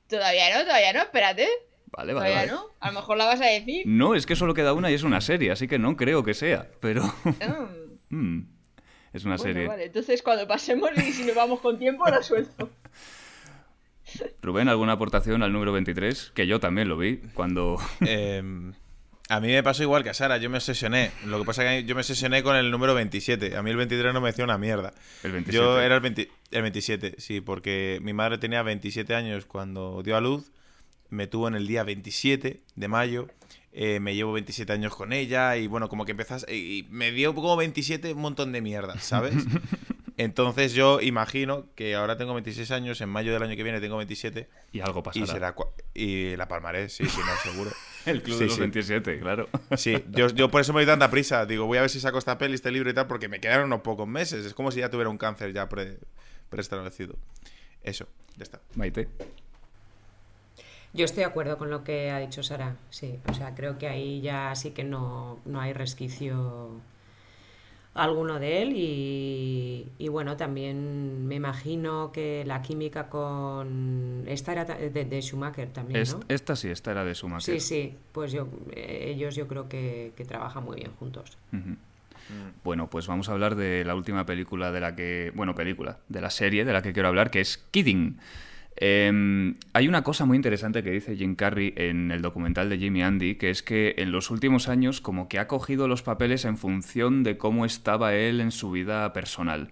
Todavía no, todavía no, espérate. Vale, vale. Todavía no, a lo mejor la vas a decir. No, es que solo queda una y es una serie, así que no creo que sea, pero... <laughs> Mm, es una serie. Vale, entonces cuando pasemos y si nos vamos con tiempo lo suelto. <laughs> Rubén, ¿alguna aportación al número 23? Que yo también lo vi cuando... <laughs> Eh... A mí me pasó igual que a Sara, yo me obsesioné. Lo que pasa es que yo me obsesioné con el número 27. A mí el 23 no me decía una mierda. El 27. Yo era el, el 27, sí, porque mi madre tenía 27 años cuando dio a luz. Me tuvo en el día 27 de mayo. Eh, me llevo 27 años con ella y bueno, como que empezas... Y me dio como 27 un montón de mierda, ¿sabes? <laughs> Entonces yo imagino que ahora tengo 26 años, en mayo del año que viene tengo 27. Y algo pasará. Y, será y la palmaré, sí, sí, no, seguro. <laughs> El Club de los 27, claro. Sí, yo, yo, por eso me doy tanta prisa. Digo, voy a ver si saco esta peli, este libro y tal, porque me quedaron unos pocos meses. Es como si ya tuviera un cáncer ya pre, preestablecido. Eso, ya está. Maite. Yo estoy de acuerdo con lo que ha dicho Sara, sí. O sea, creo que ahí ya sí que no, no hay resquicio alguno de él y, bueno, también me imagino que la química con... Esta era de, Schumacher también, ¿no? esta sí, esta era de Schumacher. Sí, sí, pues yo, ellos yo creo que, trabajan muy bien juntos. Bueno, pues vamos a hablar de la última película de la que... Bueno, película, de la serie de la que quiero hablar, que es Kidding. Em, hay una cosa muy interesante que dice Jim Carrey en el documental de Jimmy Andy, que es que en los últimos años como que ha cogido los papeles en función de cómo estaba él en su vida personal.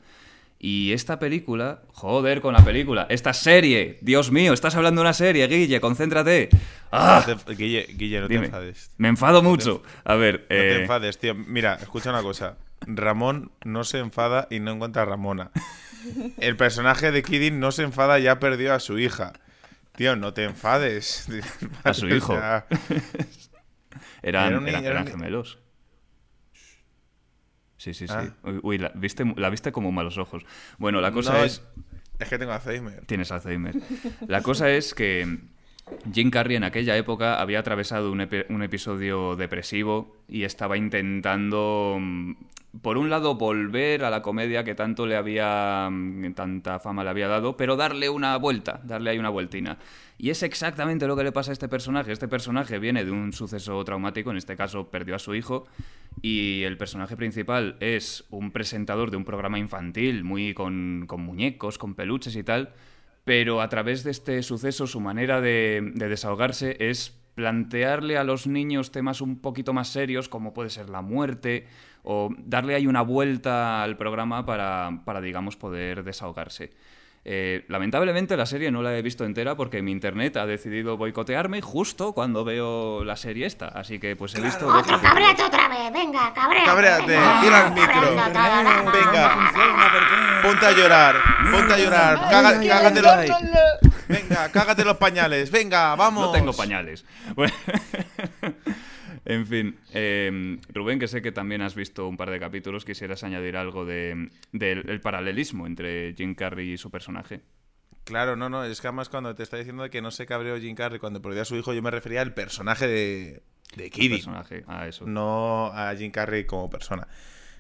Y esta película, joder con la película, esta serie, Dios mío, estás hablando de una serie, Guille, concéntrate. ¡Ah! Guille, Guille, no te enfades. Me enfado mucho. a ver. No te eh, enfades, tío. Mira, escucha una cosa. Ramón no se enfada y no encuentra a Ramona. El personaje de Kidding no se enfada, ya perdió a su hija. Tío, no te enfades. <laughs> A su <laughs> hijo. eran, gemelos. Sí, sí, sí. Ah. Uy, la, viste, la viste como malos ojos. Bueno, la cosa es... Es que tengo Alzheimer. Tienes Alzheimer. La cosa es que Jim Carrey en aquella época había atravesado un, episodio depresivo y estaba intentando mm, por un lado, volver a la comedia que tanto le había. Mm, tanta fama le había dado, pero darle una vuelta, darle ahí una vueltina. Y es exactamente lo que le pasa a este personaje. Este personaje viene de un suceso traumático, en este caso perdió a su hijo, y el personaje principal es un presentador de un programa infantil, muy con, con muñecos, con peluches y tal, pero a través de este suceso su manera de, de desahogarse es plantearle a los niños temas un poquito más serios, como puede ser la muerte, o darle ahí una vuelta al programa para, para digamos, poder desahogarse. Eh, lamentablemente la serie no la he visto entera porque mi internet ha decidido boicotearme justo cuando veo la serie esta. Así que pues he visto... Otro, cabréate otra vez, venga, cabréate. Cabréate, tira el micro. Venga, ponte a llorar, ponte a llorar. cágate los... Venga, cágate los pañales, venga, vamos. No tengo pañales. <laughs> En fin, em, Rubén, que sé que también has visto un par de capítulos, quisieras añadir algo del de, paralelismo entre Jim Carrey y su personaje. Claro, no, no, es que además cuando te está diciendo que no se cabreó Jim Carrey cuando perdió a su hijo, yo me refería al personaje de, de personaje, a eso. No a Jim Carrey como persona.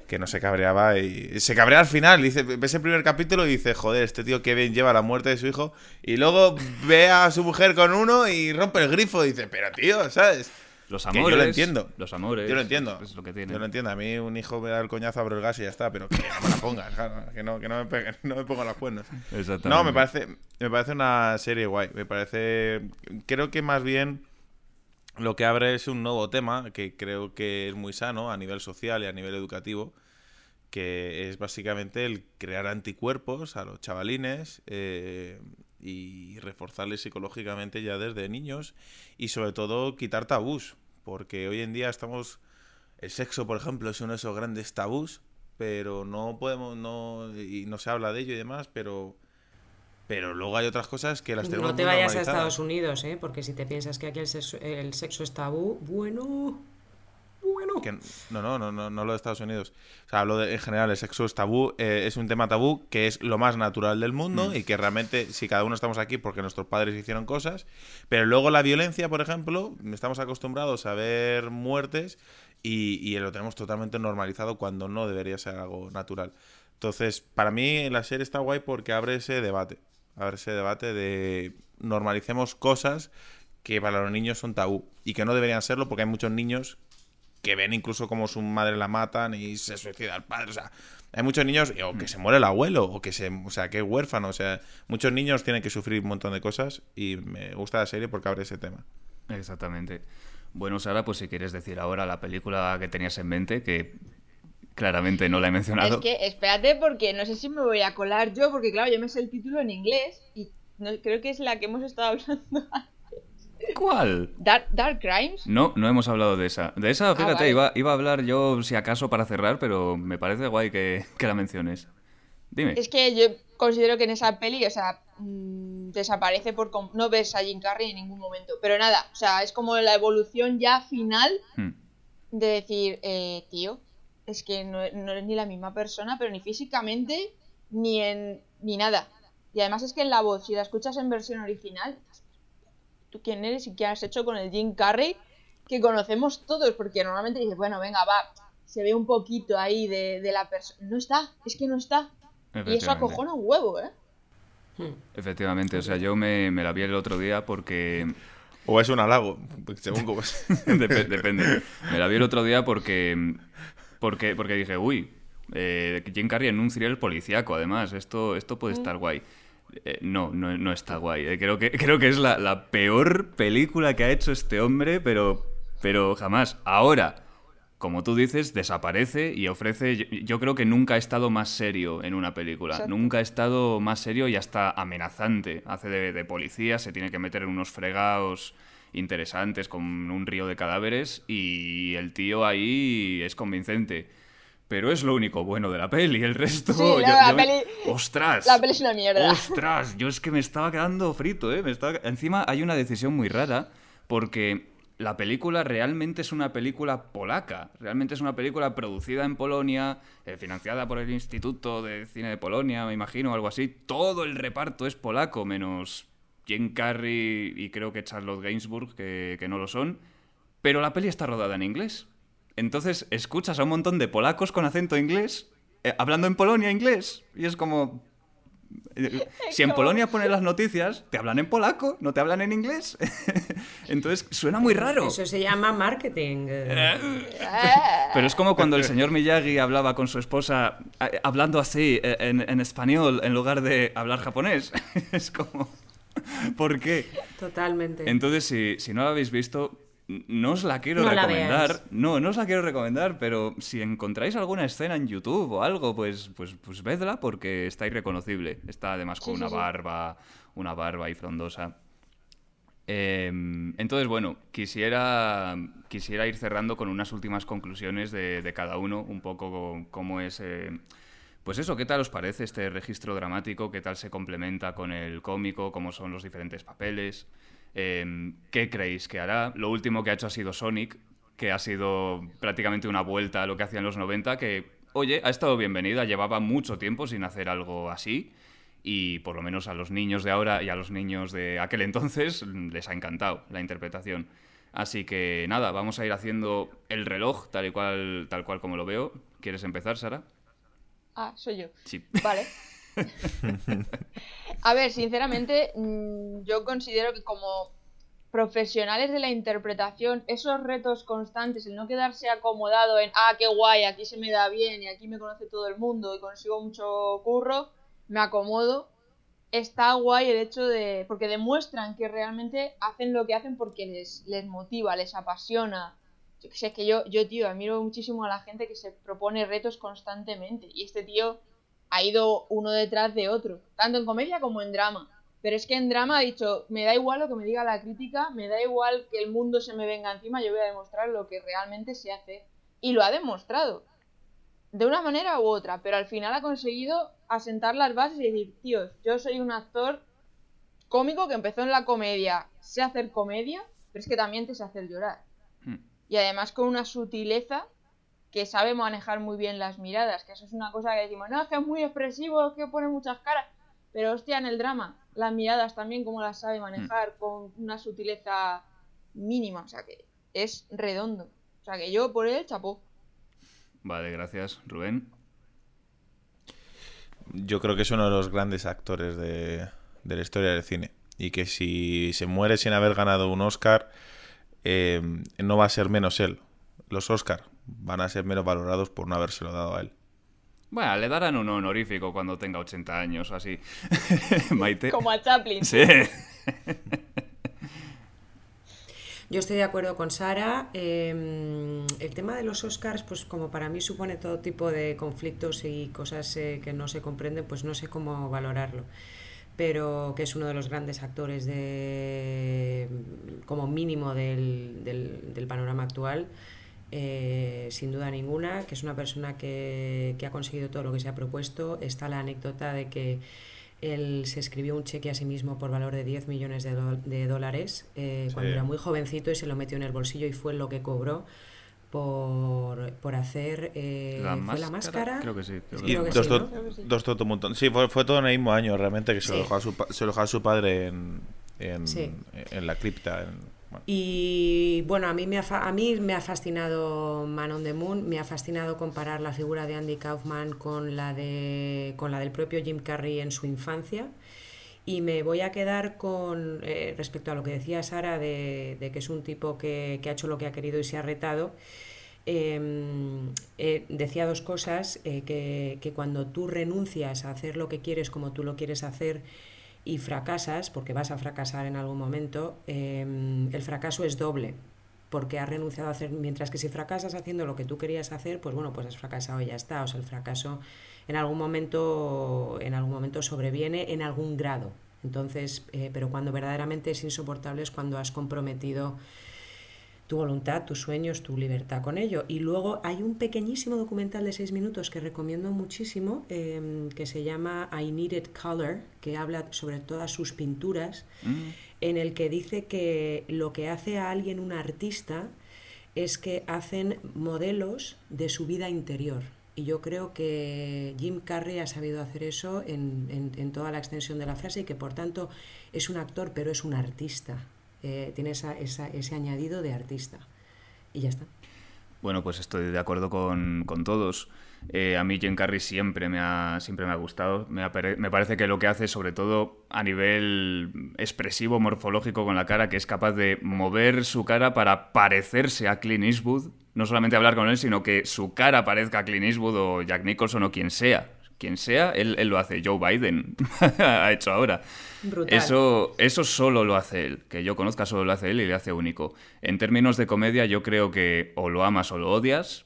Que no se cabreaba y se cabrea al final. Dice, ves el primer capítulo y dice, joder, este tío que bien lleva la muerte de su hijo. Y luego ve a su mujer con uno y rompe el grifo. Y dice, pero tío, ¿sabes? Los amores. yo lo entiendo. Los amores. Yo lo entiendo. Es lo que tiene. Yo lo entiendo. A mí un hijo me da el coñazo, abro el gas y ya está. Pero que no me la pongas. <laughs> que, no, que no, me pegue, <laughs> no me ponga las cuernos. Exactamente. No, me parece, me parece una serie guay. Me parece. Creo que más bien lo que abre es un nuevo tema que creo que es muy sano a nivel social y a nivel educativo. Que es básicamente el crear anticuerpos a los chavalines. Eh, y reforzarles psicológicamente ya desde niños y sobre todo quitar tabús, porque hoy en día estamos el sexo, por ejemplo, es uno de esos grandes tabús, pero no podemos no y no se habla de ello y demás, pero pero luego hay otras cosas que las tenemos No te vayas a Estados Unidos, ¿eh? porque si te piensas que aquí el sexo, el sexo es tabú, bueno, no, no, no, no, no lo de Estados Unidos. O sea, hablo de, en general, el sexo es tabú, eh, es un tema tabú que es lo más natural del mundo mm. y que realmente, si cada uno estamos aquí porque nuestros padres hicieron cosas, pero luego la violencia, por ejemplo, estamos acostumbrados a ver muertes y, y lo tenemos totalmente normalizado cuando no debería ser algo natural. Entonces, para mí la serie está guay porque abre ese debate. Abre ese debate de normalicemos cosas que para los niños son tabú y que no deberían serlo porque hay muchos niños que ven incluso como su madre la matan y se suicida el padre. O sea, hay muchos niños, o que se muere el abuelo, o que se, o sea, que es huérfano. O sea, muchos niños tienen que sufrir un montón de cosas y me gusta la serie porque abre ese tema. Exactamente. Bueno, Sara, pues si quieres decir ahora la película que tenías en mente, que claramente no la he mencionado. Es que espérate porque no sé si me voy a colar yo, porque claro, yo me sé el título en inglés y creo que es la que hemos estado <laughs> hablando ¿Cuál? Dark, Crimes. No, no hemos hablado de esa. De esa, ah, fíjate, iba, iba, a hablar yo si acaso para cerrar, pero me parece guay que, la menciones. Dime. Es que yo considero que en esa peli, o sea, mm, desaparece por... No ves a Jim Carrey en ningún momento. Pero nada, o sea, es como la evolución ya final hmm. de decir, eh, tío, es que no, no, eres ni la misma persona, pero ni físicamente, ni en... ni nada. Y además es que en la voz, si la escuchas en versión original, ¿tú quién eres y qué has hecho con el Jim Carrey? Que conocemos todos, porque normalmente dices, bueno, venga, va, se ve un poquito ahí de, de la persona. No está, es que no está. Y eso acojona un huevo, ¿eh? Hmm. Efectivamente, o sea, yo me, la vi el otro día porque... O es un halago, según cómo <laughs> depende. Me la vi el otro día porque, porque, porque dije, uy, eh, Jim Carrey en un serial policíaco, además, esto, esto puede mm. estar guay. Eh, no, no, no, está guay. Eh. Creo, que, <laughs> creo que es la, la, peor película que ha hecho este hombre, pero, pero jamás. Ahora, como tú dices, desaparece y ofrece. Yo, creo que nunca ha estado más serio en una película. Nunca ha estado más serio y hasta amenazante. Hace de, policía, se tiene que meter en unos fregados interesantes con un río de cadáveres y el tío ahí es convincente. Pero es lo único bueno de la peli, el resto... la peli... ¡Ostras! La peli es una mierda. ¡Ostras! Yo es que me estaba quedando frito, ¿eh? Me estaba... Encima hay una decisión muy rara porque la película realmente es una película polaca, realmente es una película producida en Polonia, eh, financiada por el Instituto de Cine de Polonia, me imagino, algo así. Todo el reparto es polaco, menos Jim Carrey y creo que Charlotte Gainsbourg, que, no lo son. Pero la peli está rodada en inglés. Entonces escuchas a un montón de polacos con acento inglés, eh, hablando en Polonia inglés, y es como, <laughs> si en Polonia ponen las noticias, te hablan en polaco, no te hablan en inglés. <laughs> Entonces suena muy raro. Eso se llama marketing. <laughs> Pero es como cuando el señor Miyagi hablaba con su esposa hablando así en, español en lugar de hablar japonés. Es como... ¿Por qué? Totalmente. Entonces, si, si no lo habéis visto, no os la quiero recomendar. no, no os la quiero recomendar, pero si encontráis alguna escena en YouTube o algo, pues, pues, pues vedla porque está irreconocible. Está además con una barba, una barba y frondosa. Em, entonces, bueno, quisiera, quisiera ir cerrando con unas últimas conclusiones de, cada uno, un poco cómo es... Eh, pues eso, ¿qué tal os parece este registro dramático? ¿Qué tal se complementa con el cómico? ¿Cómo son los diferentes papeles? Em, ¿Qué creéis que hará? Lo último que ha hecho ha sido Sonic, que ha sido prácticamente una vuelta a lo que hacía en los 90, que, oye, ha estado bienvenida, llevaba mucho tiempo sin hacer algo así y por lo menos a los niños de ahora y a los niños de aquel entonces <laughs> les ha encantado la interpretación. Así que nada, vamos a ir haciendo el reloj tal y cual, tal cual como lo veo. ¿Quieres empezar, Sara? Ah, soy yo. Sí. Vale. <laughs> A ver, sinceramente, mm, yo considero que como profesionales de la interpretación, esos retos constantes, el no quedarse acomodado en, ah, qué guay, aquí se me da bien y aquí me conoce todo el mundo y consigo mucho curro, me acomodo, está guay el hecho de, porque demuestran que realmente hacen lo que hacen porque les, les motiva, les apasiona. Yo sé, que yo, yo, tío, admiro muchísimo a la gente que se propone retos constantemente y este tío ha ido uno detrás de otro, tanto en comedia como en drama. Pero es que en drama ha dicho, me da igual lo que me diga la crítica, me da igual que el mundo se me venga encima, yo voy a demostrar lo que realmente se hace. Y lo ha demostrado. De una manera u otra, pero al final ha conseguido asentar las bases y decir, tíos, yo soy un actor cómico que empezó en la comedia, sé hacer comedia, pero es que también te sé hacer llorar. Hmm. Y además con una sutileza que sabe manejar muy bien las miradas, que eso es una cosa que decimos, no, es que es muy expresivo, es que pone muchas caras, pero hostia, en el drama, las miradas también como las sabe manejar mm. con una sutileza mínima, o sea que es redondo. O sea que yo por él chapó. Vale, gracias, Rubén. Yo creo que es uno de los grandes actores de, la historia del cine. Y que si se muere sin haber ganado un Oscar, eh, no va a ser menos él. Los Oscar van a ser menos valorados por no habérselo dado a él. Bueno, le darán un honorífico cuando tenga 80 años o así. <laughs> Maite. Como a Chaplin. Sí. <laughs> Yo estoy de acuerdo con Sara. Em, el tema de los Oscars, pues como para mí supone todo tipo de conflictos y cosas eh, que no se comprenden, pues no sé cómo valorarlo. Pero que es uno de los grandes actores de, como mínimo del, del panorama actual. Eh, sin duda ninguna, que es una persona que, ha conseguido todo lo que se ha propuesto. Está la anécdota de que Él se escribió un cheque a sí mismo por valor de 10 millones de, dólares eh, cuando era muy jovencito y se lo metió en el bolsillo y fue lo que cobró por, por hacer eh, la, máscara, Creo que sí. y dos, dos, todo un montón. Sí, fue, fue, todo en el mismo año realmente que se, lo, dejó a su, se lo dejó a su padre en, en, en la cripta. Y bueno, a mí, me ha, a mí me ha fascinado Man on the Moon, me ha fascinado comparar la figura de Andy Kaufman con la, de, con la del propio Jim Carrey en su infancia. Y me voy a quedar con, eh, respecto a lo que decía Sara, de, que es un tipo que, ha hecho lo que ha querido y se ha retado. Em, eh, decía dos cosas, eh, que, que cuando tú renuncias a hacer lo que quieres como tú lo quieres hacer, y fracasas, porque vas a fracasar en algún momento, em, el fracaso es doble, porque has renunciado a hacer, mientras que si fracasas haciendo lo que tú querías hacer, pues bueno, pues has fracasado y ya está. O sea, el fracaso en algún momento, en algún momento sobreviene en algún grado. Entonces, eh, pero cuando verdaderamente es insoportable es cuando has comprometido tu voluntad, tus sueños, tu libertad con ello. Y luego hay un pequeñísimo documental de seis minutos que recomiendo muchísimo, em, que se llama I Needed Color, que habla sobre todas sus pinturas, mm. en el que dice que lo que hace a alguien un artista es que hacen modelos de su vida interior. Y yo creo que Jim Carrey ha sabido hacer eso en, en toda la extensión de la frase y que por tanto es un actor, pero es un artista. Eh, tiene ese añadido de artista. Y ya está. Bueno, pues estoy de acuerdo con, todos. Eh, a mí Jim Carrey siempre me ha, siempre me ha gustado. Me, me, parece que lo que hace, sobre todo a nivel expresivo, morfológico con la cara, que es capaz de mover su cara para parecerse a Clint Eastwood. No solamente hablar con él, sino que su cara parezca a Clint Eastwood o Jack Nicholson o quien sea quien sea, él, lo hace. Joe Biden <laughs> ha hecho ahora. Eso, eso solo lo hace él. Que yo conozca solo lo hace él y le hace único. En términos de comedia, yo creo que o lo amas o lo odias.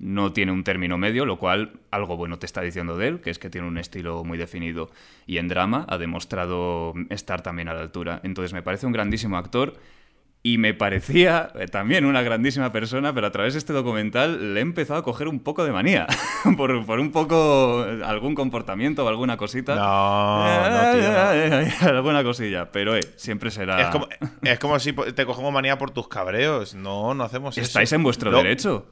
No tiene un término medio, lo cual algo bueno te está diciendo de él, que es que tiene un estilo muy definido. Y en drama ha demostrado estar también a la altura. Entonces me parece un grandísimo actor y me parecía eh, también una grandísima persona, pero a través de este documental le he empezado a coger un poco de manía. <laughs> por, un poco algún comportamiento o alguna cosita. No, no, tío, Alguna cosilla, pero eh, siempre será. Es como, es como si te cogemos manía por tus cabreos. No, no hacemos eso. Estáis en vuestro derecho.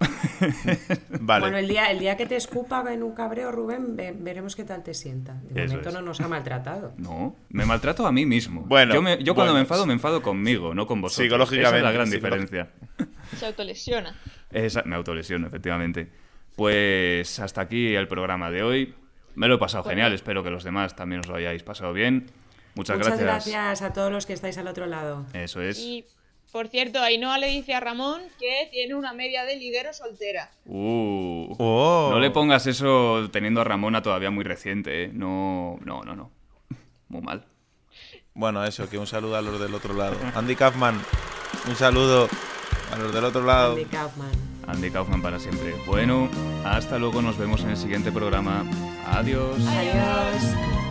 <laughs> vale. Bueno, el día, el día que te escupa en un cabreo, Rubén, veremos qué tal te sienta. De momento no nos ha maltratado. No, me maltrato a mí mismo. Bueno, yo, yo cuando me enfado, me enfado conmigo, no con vosotros. Esa es la gran diferencia. Se autolesiona. me autolesiono, efectivamente. Pues hasta aquí el programa de hoy. Me lo he pasado genial, espero que los demás también os lo hayáis pasado bien. Muchas, Muchas gracias. gracias a todos los que estáis al otro lado. Eso es. Y por cierto, Ainhoa le dice a Ramón que tiene una media de liguero soltera. Uh, oh. No le pongas eso teniendo a Ramona todavía muy reciente, ¿eh? No, no, no, no. Muy mal. Bueno, eso, que un saludo a los del otro lado. Andy Kaufman, un saludo a los del otro lado. Andy Kaufman. Andy Kaufman para siempre. Bueno, hasta luego, nos vemos en el siguiente programa. Adiós. Adiós.